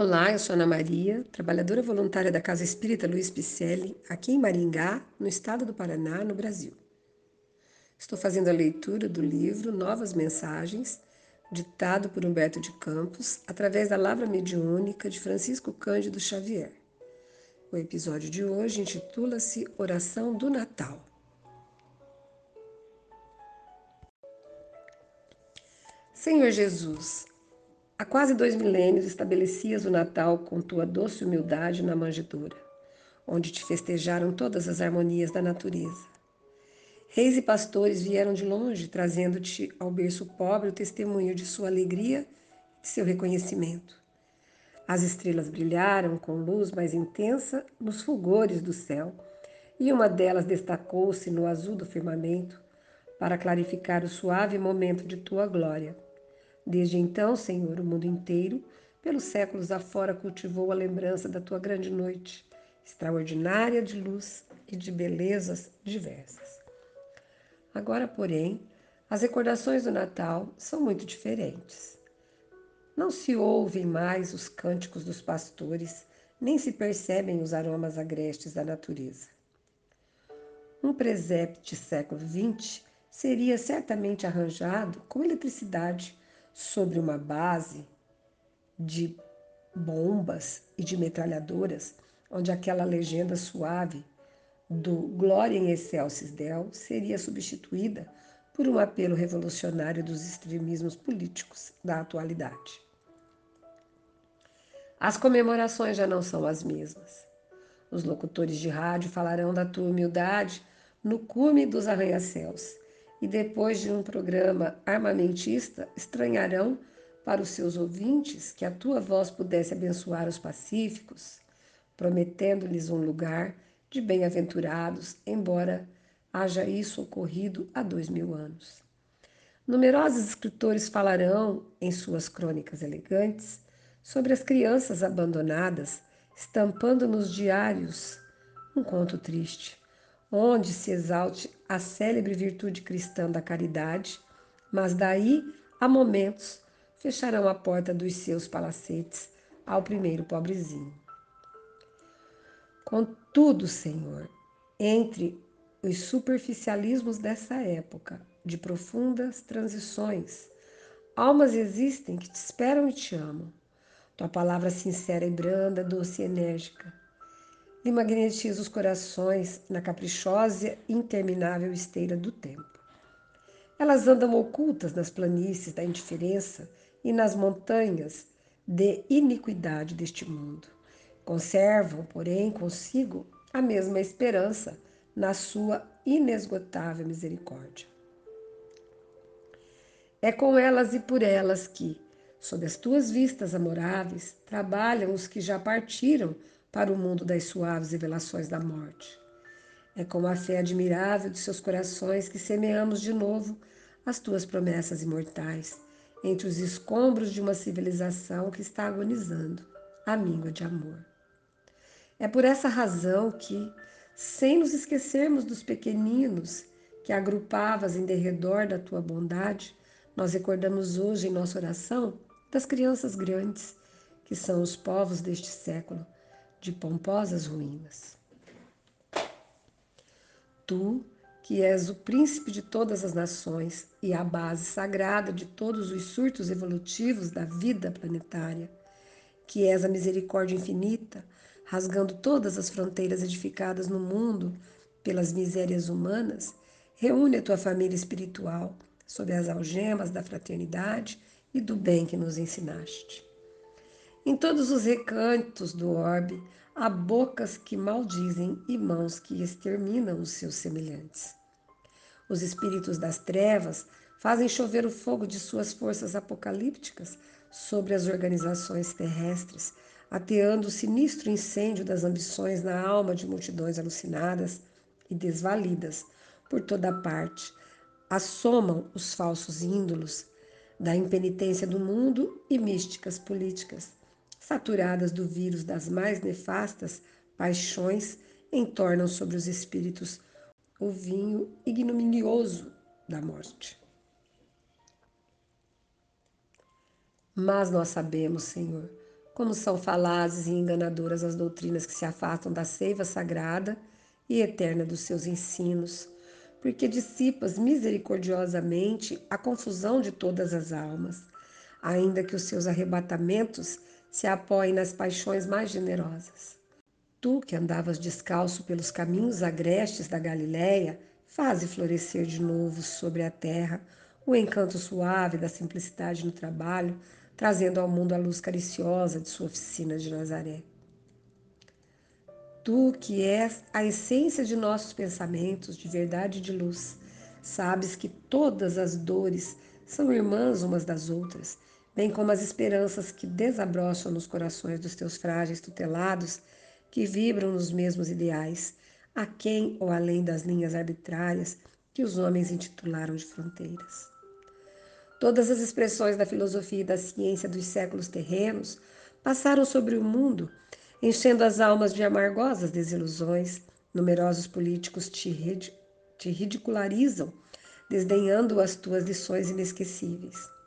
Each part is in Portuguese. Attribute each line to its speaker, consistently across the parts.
Speaker 1: Olá, eu sou Ana Maria, trabalhadora voluntária da Casa Espírita Luiz Picelli, aqui em Maringá, no estado do Paraná, no Brasil. Estou fazendo a leitura do livro Novas Mensagens, ditado por Humberto de Campos, através da Lavra Mediúnica de Francisco Cândido Xavier. O episódio de hoje intitula-se Oração do Natal. Senhor Jesus, Há quase dois milênios estabelecias o Natal com tua doce humildade na manjedoura, onde te festejaram todas as harmonias da natureza. Reis e pastores vieram de longe, trazendo-te ao berço pobre o testemunho de sua alegria e de seu reconhecimento. As estrelas brilharam com luz mais intensa nos fulgores do céu, e uma delas destacou-se no azul do firmamento para clarificar o suave momento de tua glória. Desde então, Senhor, o mundo inteiro, pelos séculos afora, cultivou a lembrança da tua grande noite, extraordinária de luz e de belezas diversas. Agora, porém, as recordações do Natal são muito diferentes. Não se ouvem mais os cânticos dos pastores, nem se percebem os aromas agrestes da natureza. Um presépio século XX seria certamente arranjado com eletricidade sobre uma base de bombas e de metralhadoras, onde aquela legenda suave do Glória em Excelsis Del seria substituída por um apelo revolucionário dos extremismos políticos da atualidade. As comemorações já não são as mesmas. Os locutores de rádio falarão da tua humildade no cume dos arranha-céus e depois de um programa armamentista, estranharão para os seus ouvintes que a tua voz pudesse abençoar os pacíficos, prometendo-lhes um lugar de bem-aventurados, embora haja isso ocorrido há dois mil anos. Numerosos escritores falarão, em suas crônicas elegantes, sobre as crianças abandonadas, estampando nos diários um conto triste onde se exalte a célebre virtude cristã da caridade, mas daí a momentos fecharão a porta dos seus palacetes ao primeiro pobrezinho. Contudo, Senhor, entre os superficialismos dessa época, de profundas transições, almas existem que te esperam e te amam. Tua palavra sincera e branda, doce e enérgica, lhe magnetiza os corações na caprichosa e interminável esteira do tempo. Elas andam ocultas nas planícies da indiferença e nas montanhas de iniquidade deste mundo. Conservam, porém, consigo a mesma esperança na sua inesgotável misericórdia. É com elas e por elas que, sob as tuas vistas amoráveis, trabalham os que já partiram para o mundo das suaves revelações da morte. É com a fé admirável de seus corações que semeamos de novo as tuas promessas imortais entre os escombros de uma civilização que está agonizando, a míngua de amor. É por essa razão que, sem nos esquecermos dos pequeninos que agrupavas em derredor da tua bondade, nós recordamos hoje em nossa oração das crianças grandes, que são os povos deste século, de pomposas ruínas. Tu, que és o príncipe de todas as nações e a base sagrada de todos os surtos evolutivos da vida planetária, que és a misericórdia infinita, rasgando todas as fronteiras edificadas no mundo pelas misérias humanas, reúne a tua família espiritual sob as algemas da fraternidade e do bem que nos ensinaste. Em todos os recantos do orbe há bocas que maldizem e mãos que exterminam os seus semelhantes. Os espíritos das trevas fazem chover o fogo de suas forças apocalípticas sobre as organizações terrestres, ateando o sinistro incêndio das ambições na alma de multidões alucinadas e desvalidas por toda parte. Assomam os falsos índolos da impenitência do mundo e místicas políticas saturadas do vírus das mais nefastas paixões, entornam sobre os espíritos o vinho ignominioso da morte. Mas nós sabemos, Senhor, como são falazes e enganadoras as doutrinas que se afastam da seiva sagrada e eterna dos seus ensinos, porque dissipas misericordiosamente a confusão de todas as almas, ainda que os seus arrebatamentos se apoiem nas paixões mais generosas. Tu que andavas descalço pelos caminhos agrestes da Galiléia, faze florescer de novo sobre a terra o encanto suave da simplicidade no trabalho, trazendo ao mundo a luz cariciosa de sua oficina de Nazaré. Tu, que és a essência de nossos pensamentos, de verdade e de luz, sabes que todas as dores são irmãs umas das outras, bem como as esperanças que desabrocham nos corações dos teus frágeis tutelados, que vibram nos mesmos ideais, aquém ou além das linhas arbitrárias que os homens intitularam de fronteiras. Todas as expressões da filosofia e da ciência dos séculos terrenos passaram sobre o mundo, enchendo as almas de amargosas desilusões. Numerosos políticos te, rid te ridicularizam, desdenhando as tuas lições inesquecíveis.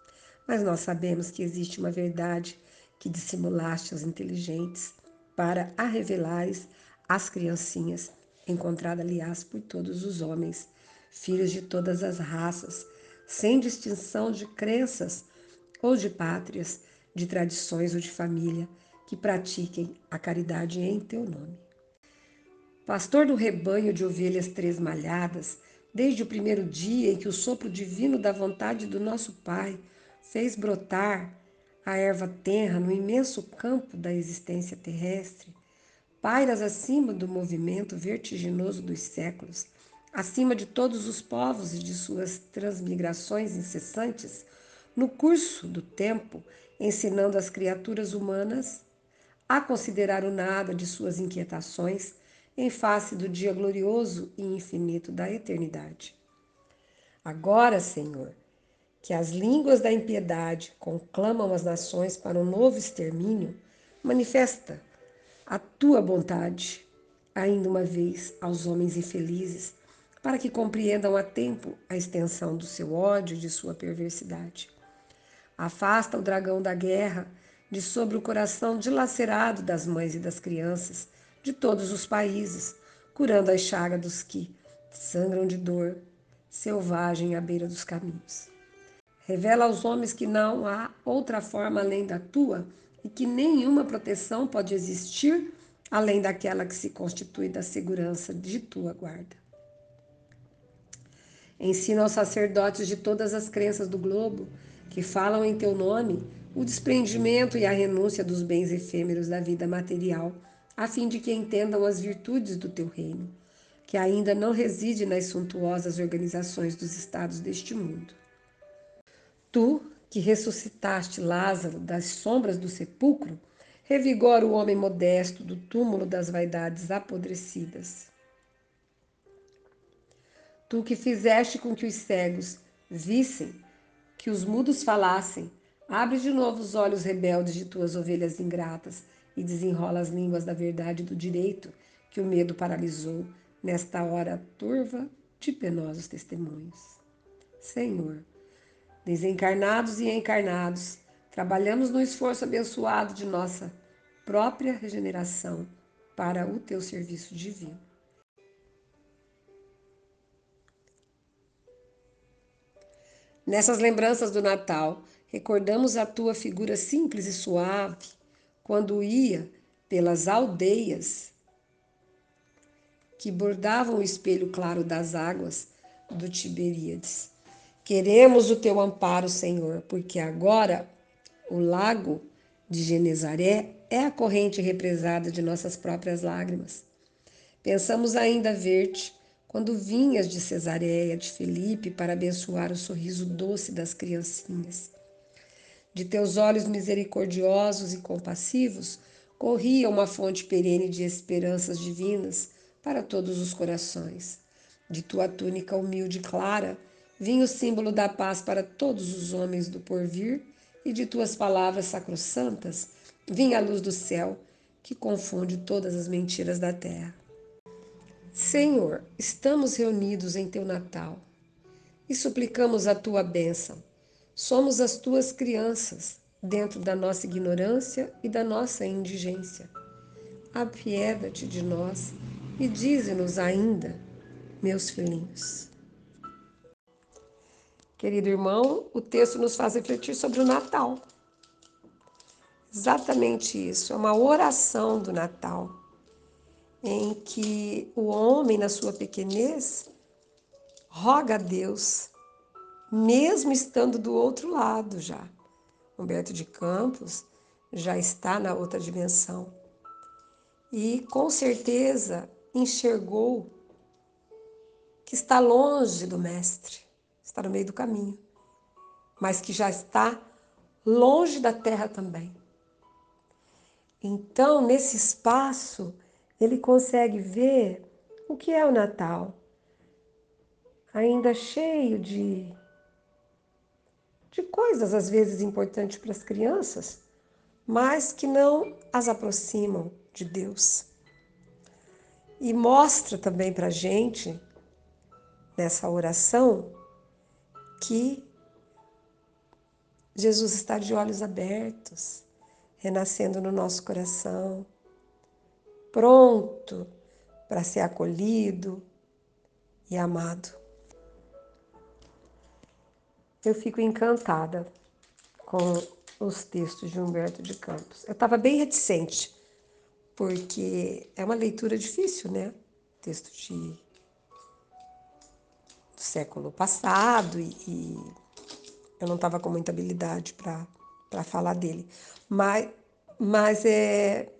Speaker 1: Mas nós sabemos que existe uma verdade que dissimulaste aos inteligentes para a revelares às criancinhas, encontrada, aliás, por todos os homens, filhos de todas as raças, sem distinção de crenças ou de pátrias, de tradições ou de família, que pratiquem a caridade em teu nome. Pastor do rebanho de ovelhas tresmalhadas, desde o primeiro dia em que o sopro divino da vontade do nosso Pai fez brotar a erva tenra no imenso campo da existência terrestre, pairas acima do movimento vertiginoso dos séculos, acima de todos os povos e de suas transmigrações incessantes, no curso do tempo, ensinando as criaturas humanas a considerar o nada de suas inquietações em face do dia glorioso e infinito da eternidade. Agora, Senhor, que as línguas da impiedade conclamam as nações para um novo extermínio, manifesta a tua vontade ainda uma vez aos homens infelizes para que compreendam a tempo a extensão do seu ódio e de sua perversidade. Afasta o dragão da guerra de sobre o coração dilacerado das mães e das crianças de todos os países, curando a chaga dos que sangram de dor, selvagem à beira dos caminhos. Revela aos homens que não há outra forma além da tua e que nenhuma proteção pode existir além daquela que se constitui da segurança de tua guarda. Ensina aos sacerdotes de todas as crenças do globo, que falam em teu nome, o desprendimento e a renúncia dos bens efêmeros da vida material, a fim de que entendam as virtudes do teu reino, que ainda não reside nas suntuosas organizações dos estados deste mundo. Tu, que ressuscitaste Lázaro das sombras do sepulcro, revigora o homem modesto do túmulo das vaidades apodrecidas. Tu que fizeste com que os cegos vissem, que os mudos falassem, abre de novo os olhos rebeldes de tuas ovelhas ingratas e desenrola as línguas da verdade e do direito que o medo paralisou nesta hora turva de penosos testemunhos. Senhor, desencarnados e encarnados, trabalhamos no esforço abençoado de nossa própria regeneração para o teu serviço divino. Nessas lembranças do Natal, recordamos a tua figura simples e suave quando ia pelas aldeias que bordavam o espelho claro das águas do Tiberíades. Queremos o teu amparo, Senhor, porque agora o lago de Genezaré é a corrente represada de nossas próprias lágrimas. Pensamos ainda ver-te quando vinhas de Cesareia de Felipe para abençoar o sorriso doce das criancinhas. De teus olhos misericordiosos e compassivos corria uma fonte perene de esperanças divinas para todos os corações. De tua túnica humilde e clara vinha o símbolo da paz para todos os homens do porvir, e de tuas palavras sacrossantas vinha a luz do céu que confunde todas as mentiras da terra. Senhor, estamos reunidos em teu Natal e suplicamos a tua bênção. Somos as tuas crianças dentro da nossa ignorância e da nossa indigência. Apieda-te de nós e dize-nos ainda, meus filhinhos. Querido irmão, o texto nos faz refletir sobre o Natal. Exatamente isso, é uma oração do Natal, em que o homem, na sua pequenez, roga a Deus, mesmo estando do outro lado já. Humberto de Campos já está na outra dimensão. E com certeza enxergou que está longe do Mestre, está no meio do caminho, mas que já está longe da terra também. Então, nesse espaço, ele consegue ver o que é o Natal, ainda cheio de, de coisas às vezes importantes para as crianças, mas que não as aproximam de Deus. E mostra também para a gente, nessa oração, que Jesus está de olhos abertos, renascendo no nosso coração, pronto para ser acolhido e amado. Eu fico encantada com os textos de Humberto de Campos. Eu estava bem reticente porque é uma leitura difícil, né? Texto de século passado e, e eu não estava com muita habilidade para falar dele, mas mas é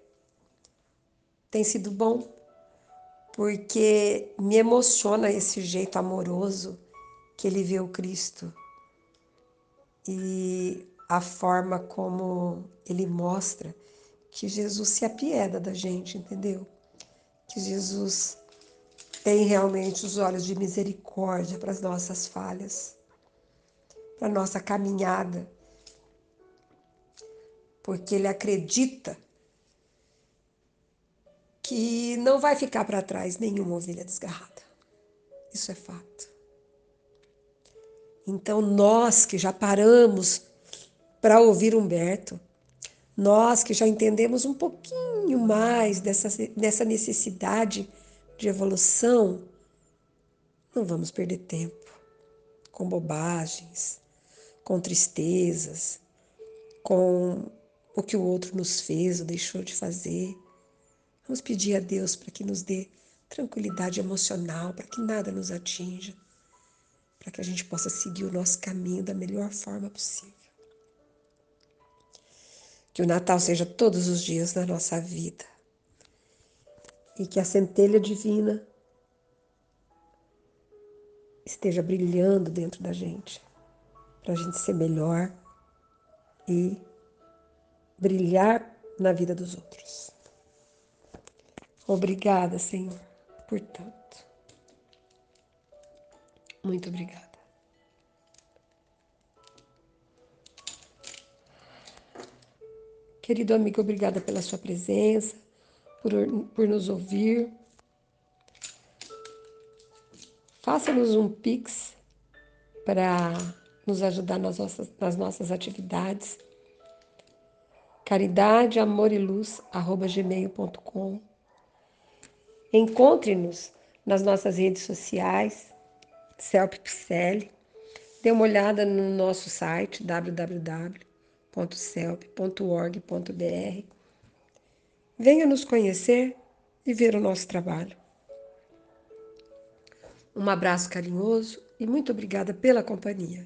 Speaker 1: tem sido bom porque me emociona esse jeito amoroso que ele vê o Cristo e a forma como ele mostra que Jesus se apieda da gente, entendeu? Que Jesus tem realmente os olhos de misericórdia para as nossas falhas, para a nossa caminhada, porque Ele acredita que não vai ficar para trás nenhuma ovelha desgarrada. Isso é fato. Então, nós que já paramos para ouvir Humberto, nós que já entendemos um pouquinho mais dessa, dessa necessidade de evolução, não vamos perder tempo com bobagens, com tristezas, com o que o outro nos fez ou deixou de fazer. Vamos pedir a Deus para que nos dê tranquilidade emocional, para que nada nos atinja, para que a gente possa seguir o nosso caminho da melhor forma possível. Que o Natal seja todos os dias da nossa vida. E que a centelha divina esteja brilhando dentro da gente, para a gente ser melhor e brilhar na vida dos outros. Obrigada, Senhor, por tanto. Muito obrigada. Querido amigo, obrigada pela sua presença, por, por nos ouvir. Faça-nos um pix para nos ajudar nas nossas, nas nossas atividades. Caridade, amor e luz, arroba gmail.com. Encontre-nos nas nossas redes sociais, CelpPCL. Dê uma olhada no nosso site www www.celp.org.br. Venha nos conhecer e ver o nosso trabalho. Um abraço carinhoso e muito obrigada pela companhia.